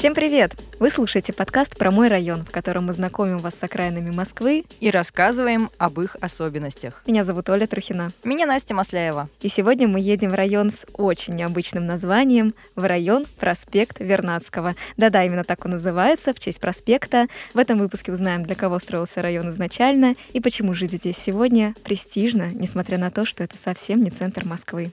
Всем привет! Вы слушаете подкаст про мой район, в котором мы знакомим вас с окраинами Москвы и рассказываем об их особенностях. Меня зовут Оля Трухина. Меня Настя Масляева. И сегодня мы едем в район с очень необычным названием, в район проспект Вернадского. Да-да, именно так он называется, в честь проспекта. В этом выпуске узнаем, для кого строился район изначально и почему жить здесь сегодня престижно, несмотря на то, что это совсем не центр Москвы.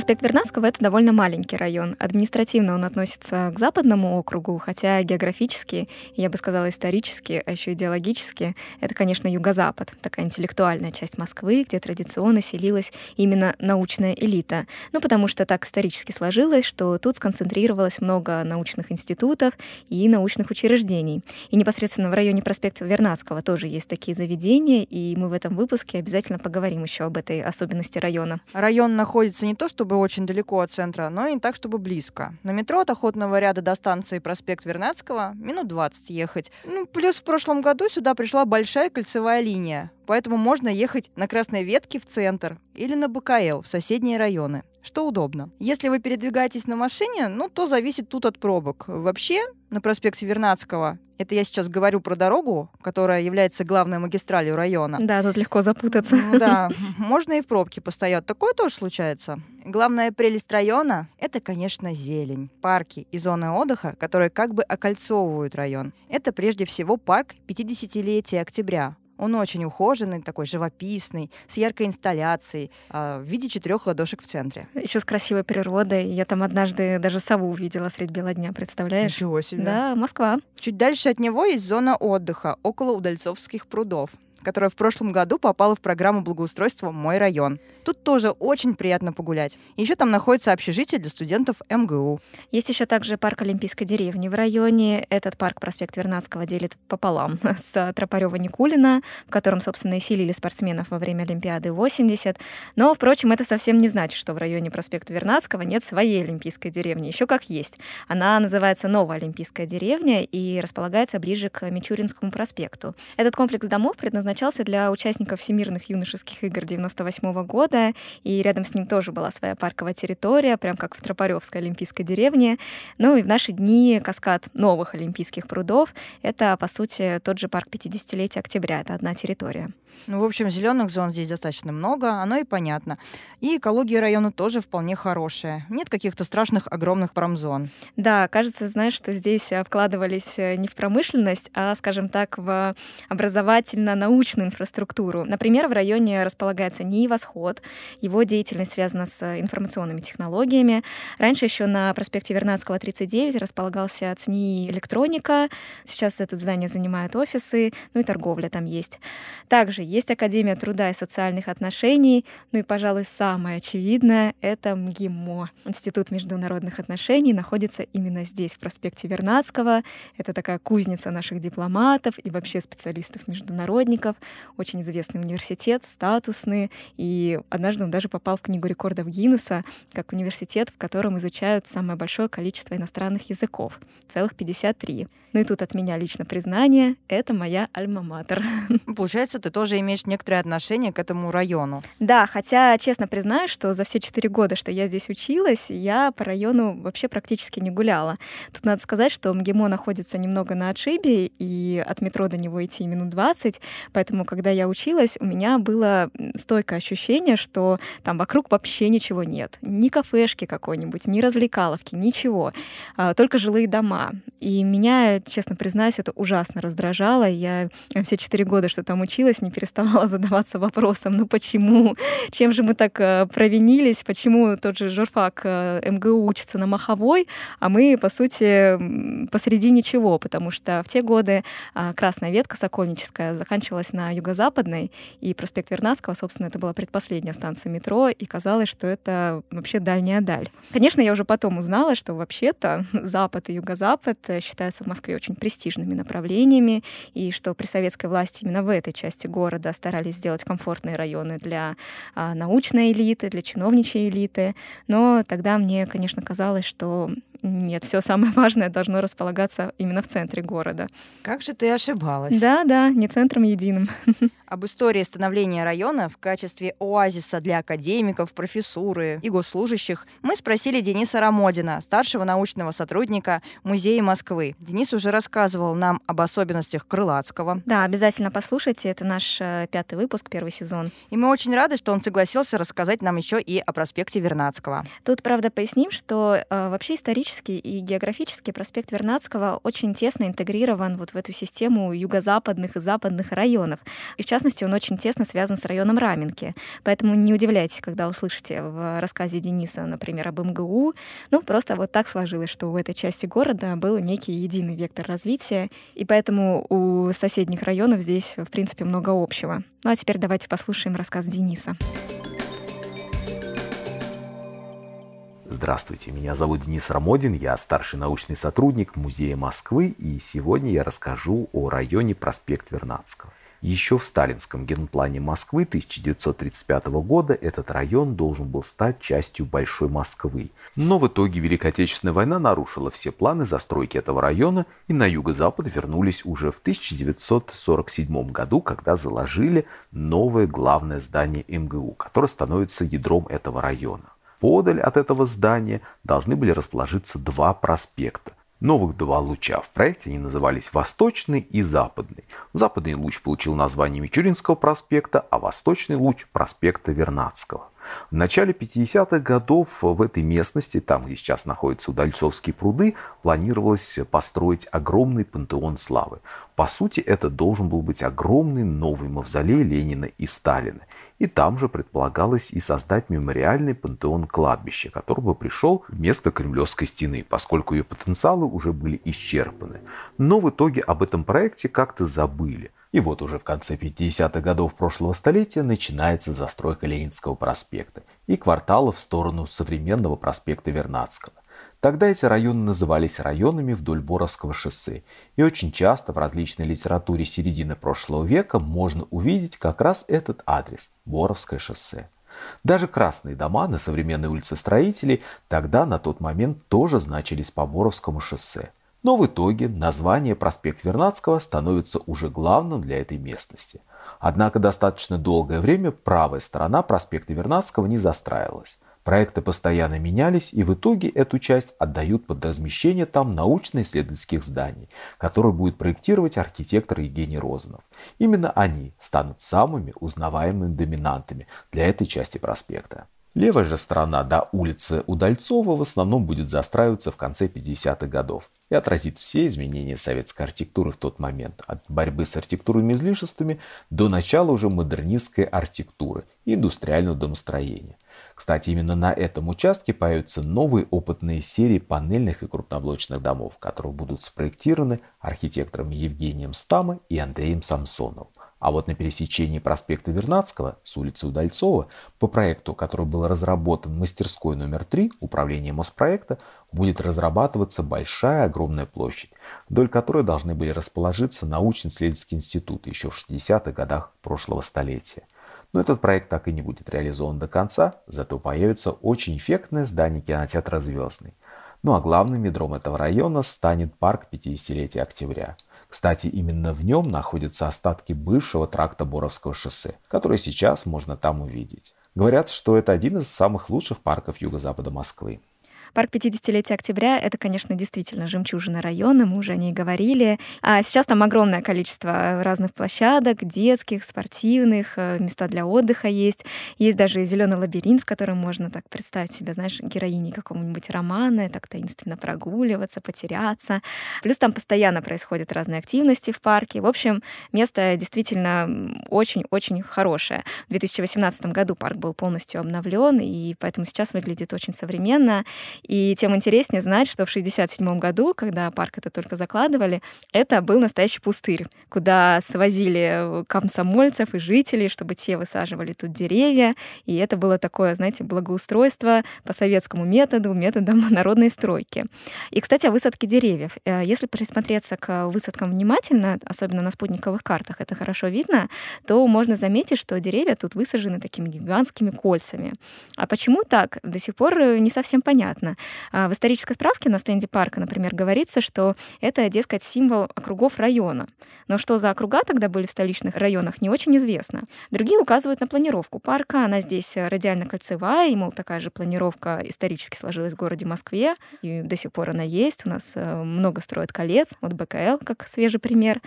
Проспект Вернадского — это довольно маленький район. Административно он относится к западному округу, хотя географически, я бы сказала исторически, а еще идеологически, это, конечно, юго-запад, такая интеллектуальная часть Москвы, где традиционно селилась именно научная элита. Ну, потому что так исторически сложилось, что тут сконцентрировалось много научных институтов и научных учреждений. И непосредственно в районе проспекта Вернадского тоже есть такие заведения, и мы в этом выпуске обязательно поговорим еще об этой особенности района. Район находится не то, что чтобы очень далеко от центра, но и не так, чтобы близко. На метро от Охотного ряда до станции проспект Вернадского минут 20 ехать. Ну, плюс в прошлом году сюда пришла большая кольцевая линия, поэтому можно ехать на Красной Ветке в центр или на БКЛ в соседние районы, что удобно. Если вы передвигаетесь на машине, ну, то зависит тут от пробок. Вообще, на проспекте Вернадского это я сейчас говорю про дорогу, которая является главной магистралью района. Да, тут легко запутаться. Ну, да, можно и в пробке постоять. Такое тоже случается. Главная прелесть района — это, конечно, зелень, парки и зоны отдыха, которые как бы окольцовывают район. Это прежде всего парк 50-летия октября, он очень ухоженный, такой живописный, с яркой инсталляцией, э, в виде четырех ладошек в центре. Еще с красивой природой. Я там однажды даже сову увидела средь бела дня, представляешь? Ничего себе. Да, Москва. Чуть дальше от него есть зона отдыха около Удальцовских прудов которая в прошлом году попала в программу благоустройства «Мой район». Тут тоже очень приятно погулять. Еще там находится общежитие для студентов МГУ. Есть еще также парк Олимпийской деревни в районе. Этот парк проспект Вернадского делит пополам с Тропарева Никулина, в котором, собственно, и селили спортсменов во время Олимпиады 80. Но, впрочем, это совсем не значит, что в районе проспекта Вернадского нет своей Олимпийской деревни. Еще как есть. Она называется Новая Олимпийская деревня и располагается ближе к Мичуринскому проспекту. Этот комплекс домов предназначен предназначался для участников Всемирных юношеских игр 98 года, и рядом с ним тоже была своя парковая территория, прям как в Тропаревской олимпийской деревне. Ну и в наши дни каскад новых олимпийских прудов — это, по сути, тот же парк 50-летия октября, это одна территория. Ну, в общем, зеленых зон здесь достаточно много, оно и понятно. И экология района тоже вполне хорошая. Нет каких-то страшных огромных промзон. Да, кажется, знаешь, что здесь э, вкладывались э, не в промышленность, а, скажем так, в образовательно-научную инфраструктуру. Например, в районе располагается НИИ «Восход». Его деятельность связана с информационными технологиями. Раньше еще на проспекте Вернадского, 39, располагался ЦНИИ «Электроника». Сейчас это здание занимают офисы, ну и торговля там есть. Также есть Академия труда и социальных отношений, ну и, пожалуй, самое очевидное — это МГИМО. Институт международных отношений находится именно здесь, в проспекте Вернадского. Это такая кузница наших дипломатов и вообще специалистов-международников. Очень известный университет, статусный. И однажды он даже попал в Книгу рекордов Гиннесса как университет, в котором изучают самое большое количество иностранных языков — целых 53. Ну и тут от меня лично признание — это моя альма-матер. Получается, ты тоже имеешь некоторое отношение к этому району. Да, хотя, честно признаюсь, что за все четыре года, что я здесь училась, я по району вообще практически не гуляла. Тут надо сказать, что МГИМО находится немного на отшибе, и от метро до него идти минут 20, поэтому, когда я училась, у меня было стойкое ощущение, что там вокруг вообще ничего нет. Ни кафешки какой-нибудь, ни развлекаловки, ничего. А, только жилые дома. И меня, честно признаюсь, это ужасно раздражало. Я все четыре года, что там училась, не переставала задаваться вопросом, ну почему, чем же мы так э, провинились, почему тот же журфак э, МГУ учится на Маховой, а мы, по сути, посреди ничего, потому что в те годы э, красная ветка Сокольническая заканчивалась на юго-западной, и проспект Вернадского, собственно, это была предпоследняя станция метро, и казалось, что это вообще дальняя даль. Конечно, я уже потом узнала, что вообще-то запад и юго-запад считаются в Москве очень престижными направлениями, и что при советской власти именно в этой части города города старались сделать комфортные районы для а, научной элиты, для чиновничьей элиты. Но тогда мне, конечно, казалось, что нет, все самое важное должно располагаться именно в центре города. Как же ты ошибалась? Да, да, не центром единым. Об истории становления района в качестве оазиса для академиков, профессуры и госслужащих мы спросили Дениса Рамодина, старшего научного сотрудника Музея Москвы. Денис уже рассказывал нам об особенностях Крылатского. Да, обязательно послушайте. Это наш э, пятый выпуск, первый сезон. И мы очень рады, что он согласился рассказать нам еще и о проспекте Вернадского. Тут, правда, поясним, что э, вообще исторически и географически проспект Вернадского очень тесно интегрирован вот в эту систему юго-западных и западных районов. И в частности, он очень тесно связан с районом Раменки. Поэтому не удивляйтесь, когда услышите в рассказе Дениса, например, об МГУ. Ну, просто вот так сложилось, что у этой части города был некий единый вектор развития, и поэтому у соседних районов здесь, в принципе, много общего. Ну а теперь давайте послушаем рассказ Дениса. Здравствуйте, меня зовут Денис Рамодин, я старший научный сотрудник Музея Москвы, и сегодня я расскажу о районе проспект Вернадского. Еще в сталинском генплане Москвы 1935 года этот район должен был стать частью Большой Москвы. Но в итоге Великая Отечественная война нарушила все планы застройки этого района, и на юго-запад вернулись уже в 1947 году, когда заложили новое главное здание МГУ, которое становится ядром этого района. Подаль от этого здания должны были расположиться два проспекта новых два луча. В проекте они назывались «Восточный» и «Западный». Западный луч получил название Мичуринского проспекта, а Восточный луч – проспекта Вернадского. В начале 50-х годов в этой местности, там, где сейчас находятся Удальцовские пруды, планировалось построить огромный пантеон славы. По сути, это должен был быть огромный новый мавзолей Ленина и Сталина. И там же предполагалось и создать мемориальный пантеон кладбища, который бы пришел вместо Кремлевской стены, поскольку ее потенциалы уже были исчерпаны. Но в итоге об этом проекте как-то забыли. И вот уже в конце 50-х годов прошлого столетия начинается застройка Ленинского проспекта и кварталов в сторону современного проспекта Вернадского. Тогда эти районы назывались районами вдоль Боровского шоссе, и очень часто в различной литературе середины прошлого века можно увидеть как раз этот адрес – Боровское шоссе. Даже красные дома на современной улице Строителей тогда на тот момент тоже значились по Боровскому шоссе. Но в итоге название проспект Вернадского становится уже главным для этой местности. Однако достаточно долгое время правая сторона проспекта Вернадского не застраивалась. Проекты постоянно менялись, и в итоге эту часть отдают под размещение там научно-исследовательских зданий, которые будет проектировать архитектор Евгений Розанов. Именно они станут самыми узнаваемыми доминантами для этой части проспекта. Левая же сторона до улицы Удальцова в основном будет застраиваться в конце 50-х годов и отразит все изменения советской архитектуры в тот момент, от борьбы с архитектурными излишествами до начала уже модернистской архитектуры и индустриального домостроения. Кстати, именно на этом участке появятся новые опытные серии панельных и крупноблочных домов, которые будут спроектированы архитекторами Евгением Стамой и Андреем Самсоновым. А вот на пересечении проспекта Вернадского с улицы Удальцова по проекту, который был разработан мастерской номер 3 управления Моспроекта, будет разрабатываться большая огромная площадь, вдоль которой должны были расположиться научно-исследовательские институты еще в 60-х годах прошлого столетия. Но этот проект так и не будет реализован до конца, зато появится очень эффектное здание кинотеатра «Звездный». Ну а главным ядром этого района станет парк 50-летия октября – кстати, именно в нем находятся остатки бывшего тракта Боровского шоссе, который сейчас можно там увидеть. Говорят, что это один из самых лучших парков юго-запада Москвы. Парк 50-летия октября — это, конечно, действительно жемчужина района, мы уже о ней говорили. А сейчас там огромное количество разных площадок, детских, спортивных, э, места для отдыха есть. Есть даже зеленый лабиринт, в котором можно так представить себя, знаешь, героиней какого-нибудь романа, так таинственно прогуливаться, потеряться. Плюс там постоянно происходят разные активности в парке. В общем, место действительно очень-очень хорошее. В 2018 году парк был полностью обновлен, и поэтому сейчас выглядит очень современно. И тем интереснее знать, что в 1967 году, когда парк это только закладывали, это был настоящий пустырь, куда свозили комсомольцев и жителей, чтобы те высаживали тут деревья. И это было такое, знаете, благоустройство по советскому методу, методом народной стройки. И, кстати, о высадке деревьев. Э, если присмотреться к высадкам внимательно, особенно на спутниковых картах, это хорошо видно, то можно заметить, что деревья тут высажены такими гигантскими кольцами. А почему так, до сих пор не совсем понятно. Действительно. А в исторической справке на стенде парка, например, говорится, что это, дескать, символ округов района. Но что за округа тогда были в столичных районах, не очень известно. Другие указывают на планировку парка. Она здесь радиально-кольцевая, и, мол, такая же планировка исторически сложилась в городе Москве, и до сих пор она есть. У нас э, много строят колец, вот БКЛ как свежий пример.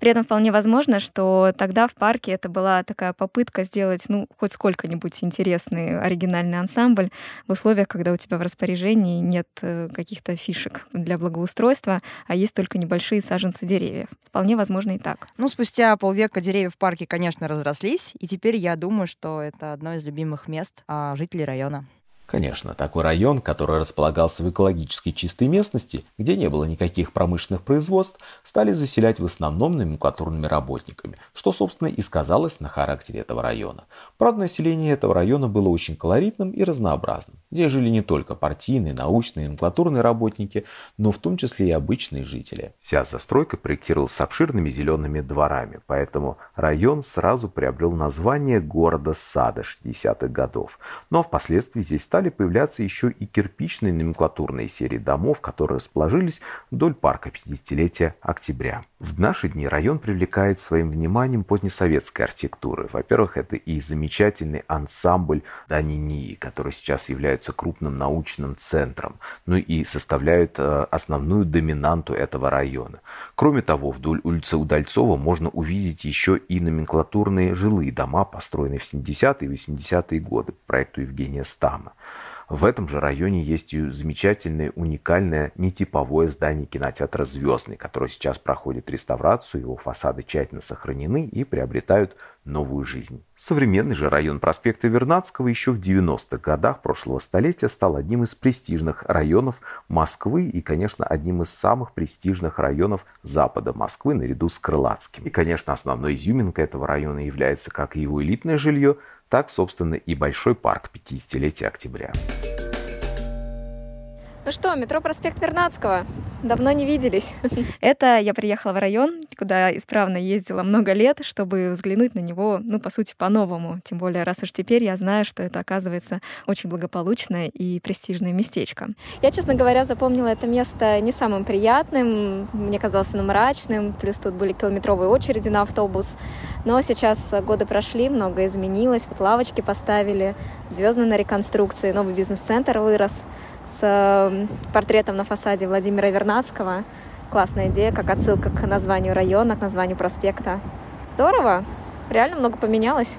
При этом вполне возможно, что тогда в парке это была такая попытка сделать, ну, хоть сколько-нибудь интересный оригинальный ансамбль в условиях, когда у тебя в распоряжении нет э, каких-то фишек для благоустройства, а есть только небольшие саженцы деревьев. Вполне возможно и так. Ну, спустя полвека деревья в парке, конечно, разрослись, и теперь я думаю, что это одно из любимых мест а, жителей района. Конечно, такой район, который располагался в экологически чистой местности, где не было никаких промышленных производств, стали заселять в основном номенклатурными работниками, что, собственно, и сказалось на характере этого района. Правда, население этого района было очень колоритным и разнообразным, где жили не только партийные, научные, номенклатурные работники, но в том числе и обычные жители. Вся застройка проектировалась с обширными зелеными дворами, поэтому район сразу приобрел название города Сада 60-х годов. Но впоследствии здесь стали появляться еще и кирпичные номенклатурные серии домов, которые расположились вдоль парка 50-летия октября. В наши дни район привлекает своим вниманием позднесоветской архитектуры. Во-первых, это и замечательный ансамбль Данинии, который сейчас является крупным научным центром, ну и составляют э, основную доминанту этого района. Кроме того, вдоль улицы Удальцова можно увидеть еще и номенклатурные жилые дома, построенные в 70-е и 80-е годы по проекту Евгения Стама. В этом же районе есть и замечательное, уникальное, нетиповое здание кинотеатра «Звездный», которое сейчас проходит реставрацию, его фасады тщательно сохранены и приобретают новую жизнь. Современный же район проспекта Вернадского еще в 90-х годах прошлого столетия стал одним из престижных районов Москвы и, конечно, одним из самых престижных районов запада Москвы наряду с Крылатским. И, конечно, основной изюминкой этого района является как его элитное жилье, так, собственно, и большой парк 50-летия октября. Ну что, метро проспект Вернадского. Давно не виделись. Это я приехала в район, куда исправно ездила много лет, чтобы взглянуть на него, ну, по сути, по-новому. Тем более, раз уж теперь я знаю, что это, оказывается, очень благополучное и престижное местечко. Я, честно говоря, запомнила это место не самым приятным. Мне казалось оно мрачным. Плюс тут были километровые очереди на автобус. Но сейчас годы прошли, многое изменилось. Вот лавочки поставили, звездные на реконструкции, новый бизнес-центр вырос с портретом на фасаде Владимира Вернадского. Классная идея, как отсылка к названию района, к названию проспекта. Здорово! Реально много поменялось.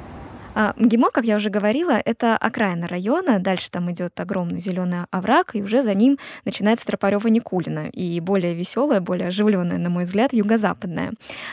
А МГИМО, как я уже говорила, это окраина района. Дальше там идет огромный зеленый овраг, и уже за ним начинается Тропарева Никулина. И более веселая, более оживленная, на мой взгляд, юго-западная.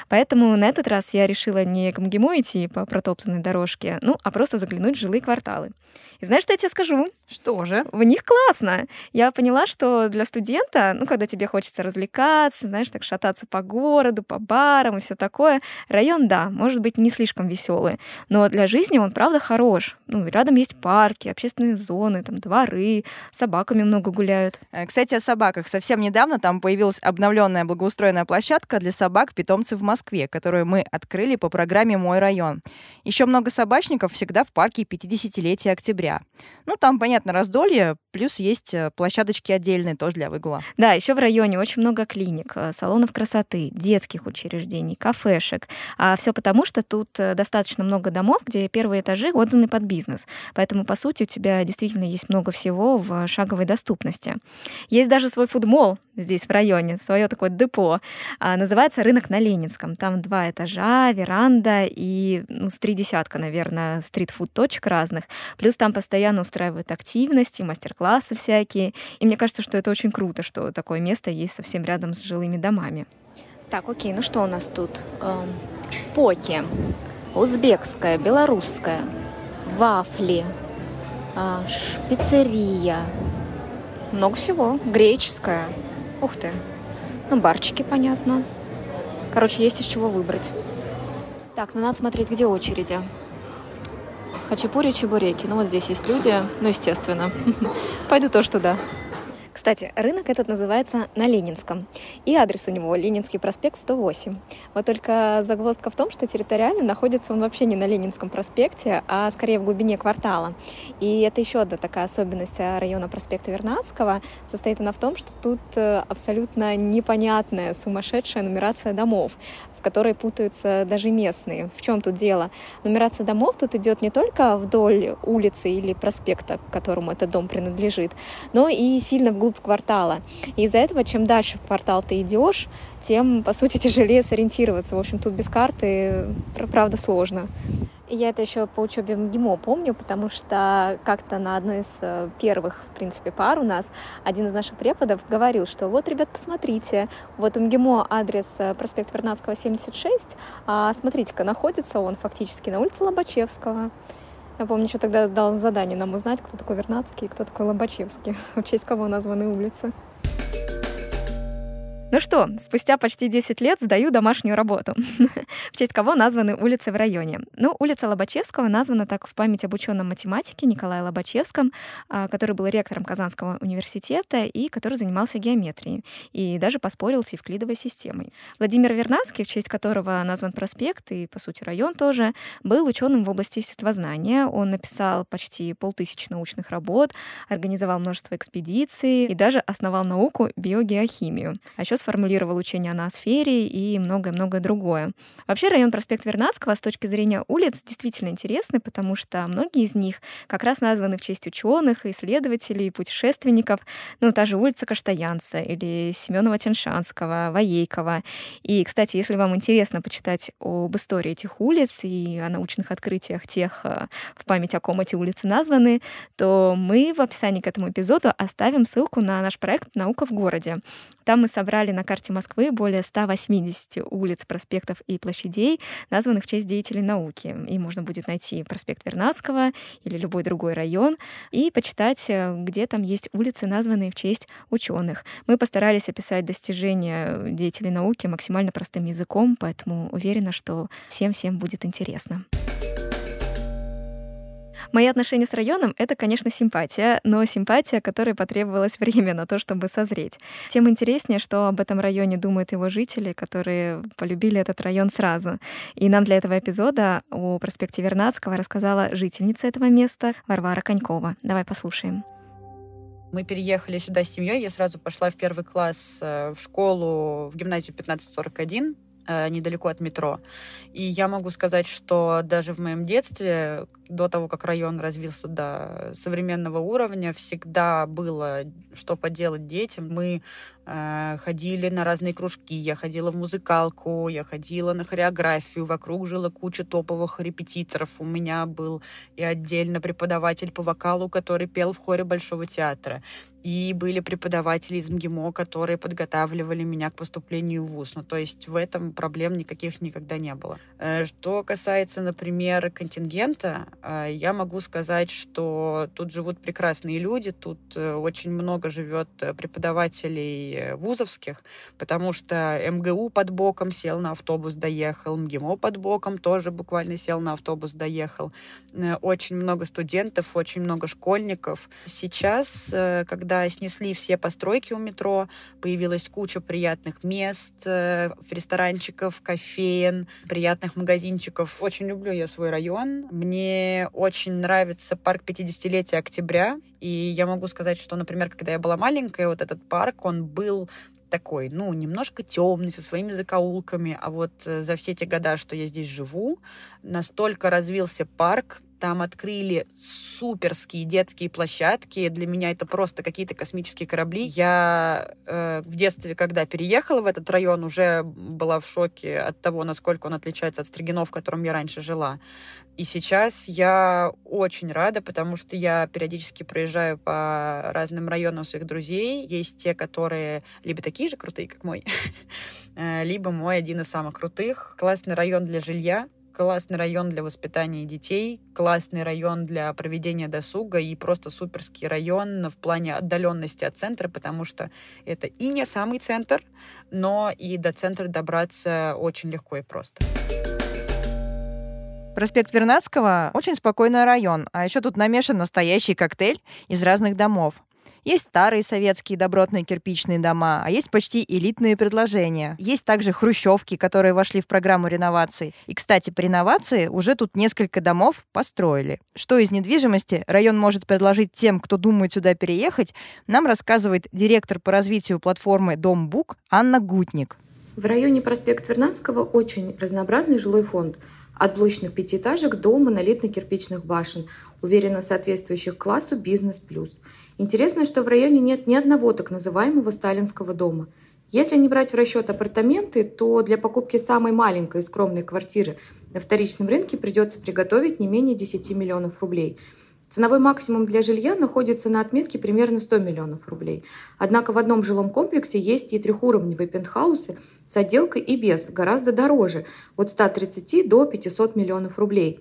Поэтому на этот раз я решила не к МГИМО идти по протоптанной дорожке, ну, а просто заглянуть в жилые кварталы. И знаешь, что я тебе скажу? Что же? В них классно. Я поняла, что для студента, ну, когда тебе хочется развлекаться, знаешь, так шататься по городу, по барам и все такое, район, да, может быть, не слишком веселый, но для жизни он, правда, хорош. Ну, рядом есть парки, общественные зоны, там, дворы, собаками много гуляют. Э, кстати, о собаках. Совсем недавно там появилась обновленная благоустроенная площадка для собак-питомцев в Москве, которую мы открыли по программе «Мой район». Еще много собачников всегда в парке 50-летия октября. Ну, там, понятно, раздолье, плюс есть э, площадочки отдельные тоже для выгула. Да, еще в районе очень много клиник, э, салонов красоты, детских учреждений, кафешек. А все потому, что тут достаточно много домов, где первые этажи отданы под бизнес. Поэтому, по сути, у тебя действительно есть много всего в шаговой доступности. Есть даже свой фудмол здесь в районе, свое такое депо. А, называется «Рынок на Ленинском». Там два этажа, веранда и ну, с три десятка, наверное, стритфуд-точек разных. Плюс там постоянно устраивают активности, мастер-классы всякие. И мне кажется, что это очень круто, что такое место есть совсем рядом с жилыми домами. Так, окей, ну что у нас тут? Эм, поки, узбекская, белорусская, вафли, э, пиццерия, много всего, греческая. Ух ты. Ну, барчики, понятно. Короче, есть из чего выбрать. Так, ну надо смотреть, где очереди. Хачапури, чебуреки. Ну вот здесь есть люди, ну естественно. Пойду тоже туда. Кстати, рынок этот называется на Ленинском. И адрес у него Ленинский проспект 108. Вот только загвоздка в том, что территориально находится он вообще не на Ленинском проспекте, а скорее в глубине квартала. И это еще одна такая особенность района проспекта Вернадского. Состоит она в том, что тут э, абсолютно непонятная, сумасшедшая нумерация домов в которой путаются даже местные. В чем тут дело? Нумерация домов тут идет не только вдоль улицы или проспекта, к которому этот дом принадлежит, но и сильно вглубь квартала. И из-за этого, чем дальше в квартал ты идешь, тем, по сути, тяжелее сориентироваться. В общем, тут без карты, правда, сложно. Я это еще по учебе в МГИМО помню, потому что как-то на одной из э, первых, в принципе, пар у нас один из наших преподов говорил, что вот, ребят, посмотрите, вот МГИМО адрес э, проспект Вернадского, 76, а смотрите-ка, находится он фактически на улице Лобачевского. Я помню, что тогда дал задание нам узнать, кто такой Вернадский и кто такой Лобачевский, в честь кого названы улицы. Ну что, спустя почти 10 лет сдаю домашнюю работу. в честь кого названы улицы в районе? Ну, улица Лобачевского названа так в память об ученом математике Николае Лобачевском, а, который был ректором Казанского университета и который занимался геометрией и даже поспорил с Евклидовой системой. Владимир Вернадский, в честь которого назван проспект и, по сути, район тоже, был ученым в области естествознания. Он написал почти полтысячи научных работ, организовал множество экспедиций и даже основал науку биогеохимию. А еще сформулировал учение о ноосфере и многое-многое другое. Вообще район проспект Вернадского с точки зрения улиц действительно интересный, потому что многие из них как раз названы в честь ученых, исследователей, путешественников. Ну, та же улица Каштаянца или Семенова Теншанского, Воейкова. И, кстати, если вам интересно почитать об истории этих улиц и о научных открытиях тех, э, в память о ком эти улицы названы, то мы в описании к этому эпизоду оставим ссылку на наш проект «Наука в городе». Там мы собрали на карте Москвы более 180 улиц, проспектов и площадей, названных в честь деятелей науки. И можно будет найти проспект Вернадского или любой другой район и почитать, э, где там есть улицы, названные в честь ученых. Мы постарались описать достижения деятелей науки максимально простым языком, поэтому уверена, что всем-всем будет интересно. Мои отношения с районом — это, конечно, симпатия, но симпатия, которой потребовалось время на то, чтобы созреть. Тем интереснее, что об этом районе думают его жители, которые полюбили этот район сразу. И нам для этого эпизода о проспекте Вернадского рассказала жительница этого места Варвара Конькова. Давай послушаем. Мы переехали сюда с семьей. Я сразу пошла в первый класс э, в школу, в гимназию 1541 э, недалеко от метро. И я могу сказать, что даже в моем детстве, до того, как район развился до современного уровня, всегда было что поделать детям. Мы э, ходили на разные кружки, я ходила в музыкалку, я ходила на хореографию, вокруг жила куча топовых репетиторов. У меня был и отдельно преподаватель по вокалу, который пел в хоре Большого театра. И были преподаватели из МГИМО, которые подготавливали меня к поступлению в ВУЗ. Ну, то есть в этом проблем никаких никогда не было. Э, что касается, например, контингента, я могу сказать, что тут живут прекрасные люди, тут э, очень много живет преподавателей вузовских, потому что МГУ под боком сел на автобус, доехал, МГИМО под боком тоже буквально сел на автобус, доехал. Очень много студентов, очень много школьников. Сейчас, когда снесли все постройки у метро, появилась куча приятных мест, э, ресторанчиков, кофеен, приятных магазинчиков. Очень люблю я свой район. Мне очень нравится парк 50-летия октября. И я могу сказать, что, например, когда я была маленькая, вот этот парк, он был такой, ну, немножко темный, со своими закоулками. А вот э, за все те года, что я здесь живу, настолько развился парк, там открыли суперские детские площадки. Для меня это просто какие-то космические корабли. Я э, в детстве, когда переехала в этот район, уже была в шоке от того, насколько он отличается от Строгино, в котором я раньше жила. И сейчас я очень рада, потому что я периодически проезжаю по разным районам своих друзей. Есть те, которые либо такие же крутые, как мой, э, либо мой один из самых крутых. Классный район для жилья, классный район для воспитания детей, классный район для проведения досуга и просто суперский район в плане отдаленности от центра, потому что это и не самый центр, но и до центра добраться очень легко и просто. Проспект Вернадского — очень спокойный район, а еще тут намешан настоящий коктейль из разных домов. Есть старые советские добротные кирпичные дома, а есть почти элитные предложения. Есть также хрущевки, которые вошли в программу реноваций. И, кстати, по реновации уже тут несколько домов построили. Что из недвижимости район может предложить тем, кто думает сюда переехать, нам рассказывает директор по развитию платформы «Дом Бук» Анна Гутник. В районе проспект Вернадского очень разнообразный жилой фонд. От блочных пятиэтажек до монолитно-кирпичных башен, уверенно соответствующих классу «Бизнес плюс». Интересно, что в районе нет ни одного так называемого сталинского дома. Если не брать в расчет апартаменты, то для покупки самой маленькой и скромной квартиры на вторичном рынке придется приготовить не менее 10 миллионов рублей – Ценовой максимум для жилья находится на отметке примерно 100 миллионов рублей. Однако в одном жилом комплексе есть и трехуровневые пентхаусы с отделкой и без, гораздо дороже, от 130 до 500 миллионов рублей.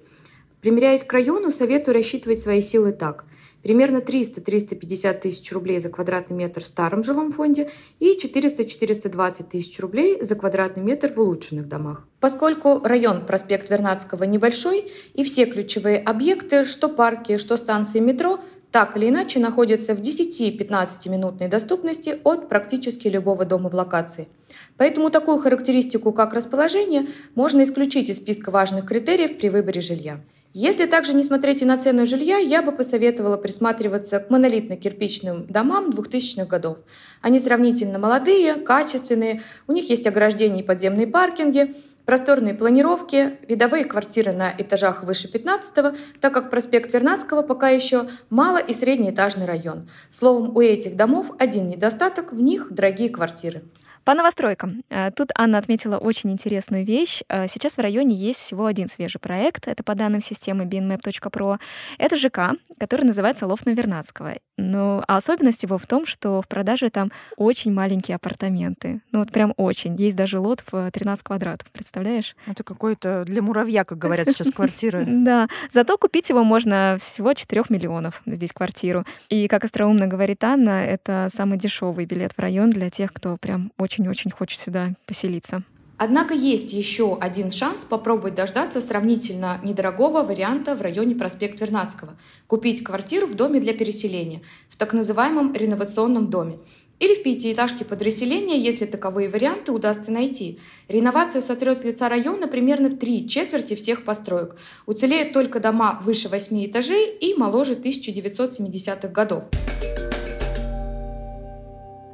Примеряясь к району, советую рассчитывать свои силы так – примерно 300-350 тысяч рублей за квадратный метр в старом жилом фонде и 400-420 тысяч рублей за квадратный метр в улучшенных домах. Поскольку район проспект Вернадского небольшой и все ключевые объекты, что парки, что станции метро, так или иначе находятся в 10-15 минутной доступности от практически любого дома в локации. Поэтому такую характеристику, как расположение, можно исключить из списка важных критериев при выборе жилья. Если также не смотреть и на цену жилья, я бы посоветовала присматриваться к монолитно-кирпичным домам 2000-х годов. Они сравнительно молодые, качественные, у них есть ограждения и подземные паркинги, просторные планировки, видовые квартиры на этажах выше 15 так как проспект Вернадского пока еще мало- и среднеэтажный район. Словом, у этих домов один недостаток, в них дорогие квартиры. По новостройкам. Э, тут Анна отметила очень интересную вещь. Э, сейчас в районе есть всего один свежий проект. Это по данным системы binmap.pro. Это ЖК, который называется Лофт на Вернадского. Ну, а особенность его в том, что в продаже там очень маленькие апартаменты. Ну, вот прям очень. Есть даже лот в 13 квадратов, представляешь? Это какой-то для муравья, как говорят сейчас, квартиры. Да. Зато купить его можно всего 4 миллионов здесь квартиру. И, как остроумно говорит Анна, это самый дешевый билет в район для тех, кто прям очень очень-очень хочет сюда поселиться. Однако есть еще один шанс попробовать дождаться сравнительно недорогого варианта в районе проспект Вернадского. Купить квартиру в доме для переселения, в так называемом реновационном доме. Или в пятиэтажке под расселение, если таковые варианты удастся найти. Реновация сотрет с лица района примерно три четверти всех построек. Уцелеют только дома выше 8 этажей и моложе 1970-х годов.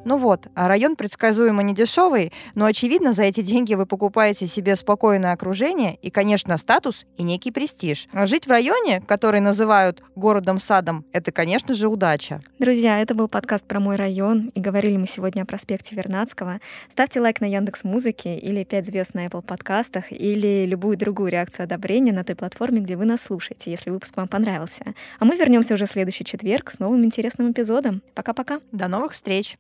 Ну вот, а район предсказуемо не дешевый, но очевидно, за эти деньги вы покупаете себе спокойное окружение и, конечно, статус и некий престиж. А жить в районе, который называют городом-садом, это, конечно же, удача. Друзья, это был подкаст про мой район, и говорили мы сегодня о проспекте Вернадского. Ставьте лайк на Яндекс Музыке или 5 звезд на Apple подкастах или любую другую реакцию одобрения на той платформе, где вы нас слушаете, если выпуск вам понравился. А мы вернемся уже в следующий четверг с новым интересным эпизодом. Пока-пока. До новых встреч!